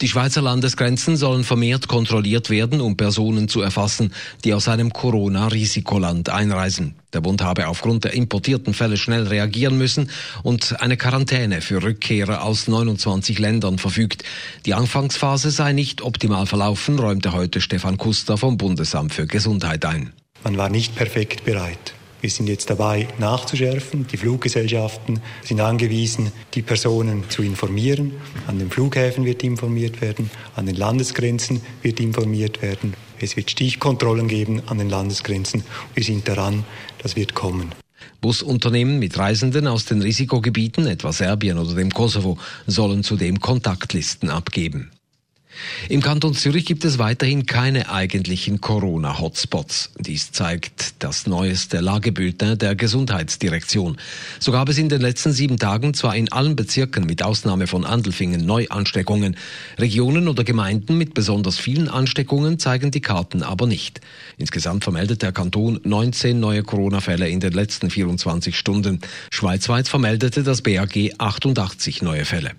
Die Schweizer Landesgrenzen sollen vermehrt kontrolliert werden, um Personen zu erfassen, die aus einem Corona-Risikoland einreisen. Der Bund habe aufgrund der importierten Fälle schnell reagieren müssen und eine Quarantäne für Rückkehrer aus 29 Ländern verfügt. Die Anfangsphase sei nicht optimal verlaufen, räumte heute Stefan Kuster vom Bundesamt für Gesundheit ein. Man war nicht perfekt bereit. Wir sind jetzt dabei, nachzuschärfen. Die Fluggesellschaften sind angewiesen, die Personen zu informieren. An den Flughäfen wird informiert werden, an den Landesgrenzen wird informiert werden. Es wird Stichkontrollen geben an den Landesgrenzen. Wir sind daran, das wird kommen. Busunternehmen mit Reisenden aus den Risikogebieten, etwa Serbien oder dem Kosovo, sollen zudem Kontaktlisten abgeben. Im Kanton Zürich gibt es weiterhin keine eigentlichen Corona-Hotspots. Dies zeigt das neueste Lagebulletin der Gesundheitsdirektion. So gab es in den letzten sieben Tagen zwar in allen Bezirken mit Ausnahme von Andelfingen Neuansteckungen. Regionen oder Gemeinden mit besonders vielen Ansteckungen zeigen die Karten aber nicht. Insgesamt vermeldet der Kanton 19 neue Corona-Fälle in den letzten 24 Stunden. Schweizweit vermeldete das BAG 88 neue Fälle.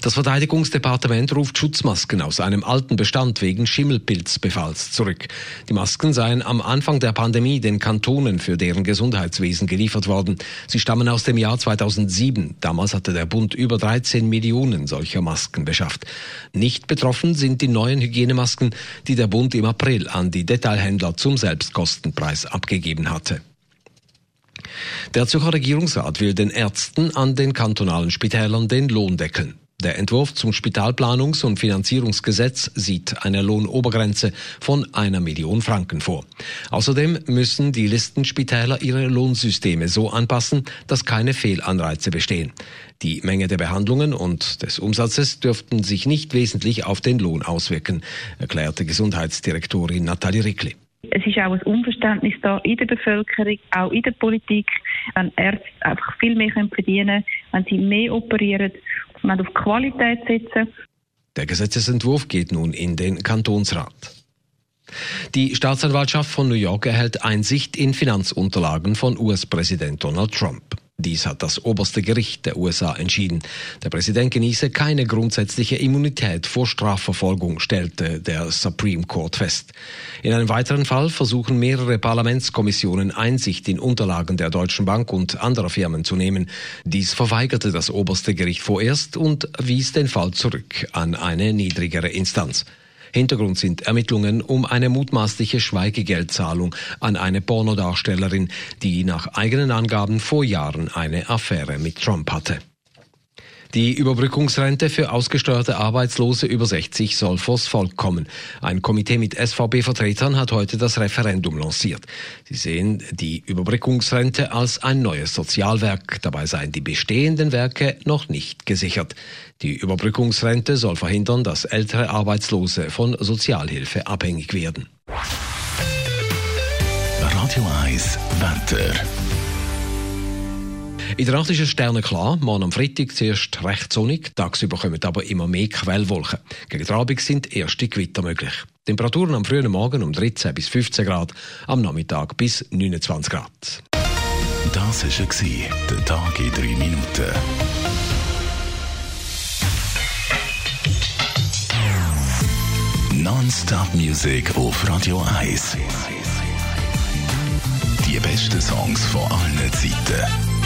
Das Verteidigungsdepartement ruft Schutzmasken aus einem alten Bestand wegen Schimmelpilzbefalls zurück. Die Masken seien am Anfang der Pandemie den Kantonen für deren Gesundheitswesen geliefert worden. Sie stammen aus dem Jahr 2007. Damals hatte der Bund über 13 Millionen solcher Masken beschafft. Nicht betroffen sind die neuen Hygienemasken, die der Bund im April an die Detailhändler zum Selbstkostenpreis abgegeben hatte. Der Zürcher Regierungsrat will den Ärzten an den kantonalen Spitälern den Lohn deckeln. Der Entwurf zum Spitalplanungs- und Finanzierungsgesetz sieht eine Lohnobergrenze von einer Million Franken vor. Außerdem müssen die Listenspitäler ihre Lohnsysteme so anpassen, dass keine Fehlanreize bestehen. Die Menge der Behandlungen und des Umsatzes dürften sich nicht wesentlich auf den Lohn auswirken, erklärte Gesundheitsdirektorin Nathalie Rickli. Es ist auch ein Unverständnis da in der Bevölkerung, auch in der Politik, wenn Ärzte einfach viel mehr verdienen können, wenn sie mehr operieren, wenn auf Qualität setzen. Der Gesetzesentwurf geht nun in den Kantonsrat. Die Staatsanwaltschaft von New York erhält Einsicht in Finanzunterlagen von US-Präsident Donald Trump. Dies hat das oberste Gericht der USA entschieden. Der Präsident genieße keine grundsätzliche Immunität vor Strafverfolgung, stellte der Supreme Court fest. In einem weiteren Fall versuchen mehrere Parlamentskommissionen Einsicht in Unterlagen der Deutschen Bank und anderer Firmen zu nehmen. Dies verweigerte das oberste Gericht vorerst und wies den Fall zurück an eine niedrigere Instanz. Hintergrund sind Ermittlungen um eine mutmaßliche Schweigegeldzahlung an eine Pornodarstellerin, die nach eigenen Angaben vor Jahren eine Affäre mit Trump hatte. Die Überbrückungsrente für ausgesteuerte Arbeitslose über 60 soll vors Volk kommen. Ein Komitee mit SVB-Vertretern hat heute das Referendum lanciert. Sie sehen die Überbrückungsrente als ein neues Sozialwerk. Dabei seien die bestehenden Werke noch nicht gesichert. Die Überbrückungsrente soll verhindern, dass ältere Arbeitslose von Sozialhilfe abhängig werden. Radio 1 Wetter. In der Nacht ist es sternenklar. Morgen am Freitag zuerst recht sonnig. Tagsüber kommen aber immer mehr Quellwolken. Gegen den Abend sind erste Gewitter möglich. Temperaturen am frühen Morgen um 13 bis 15 Grad, am Nachmittag bis 29 Grad. Das war der Tag in drei Minuten. Non-Stop Music auf Radio 1. Die besten Songs von allen Zeiten.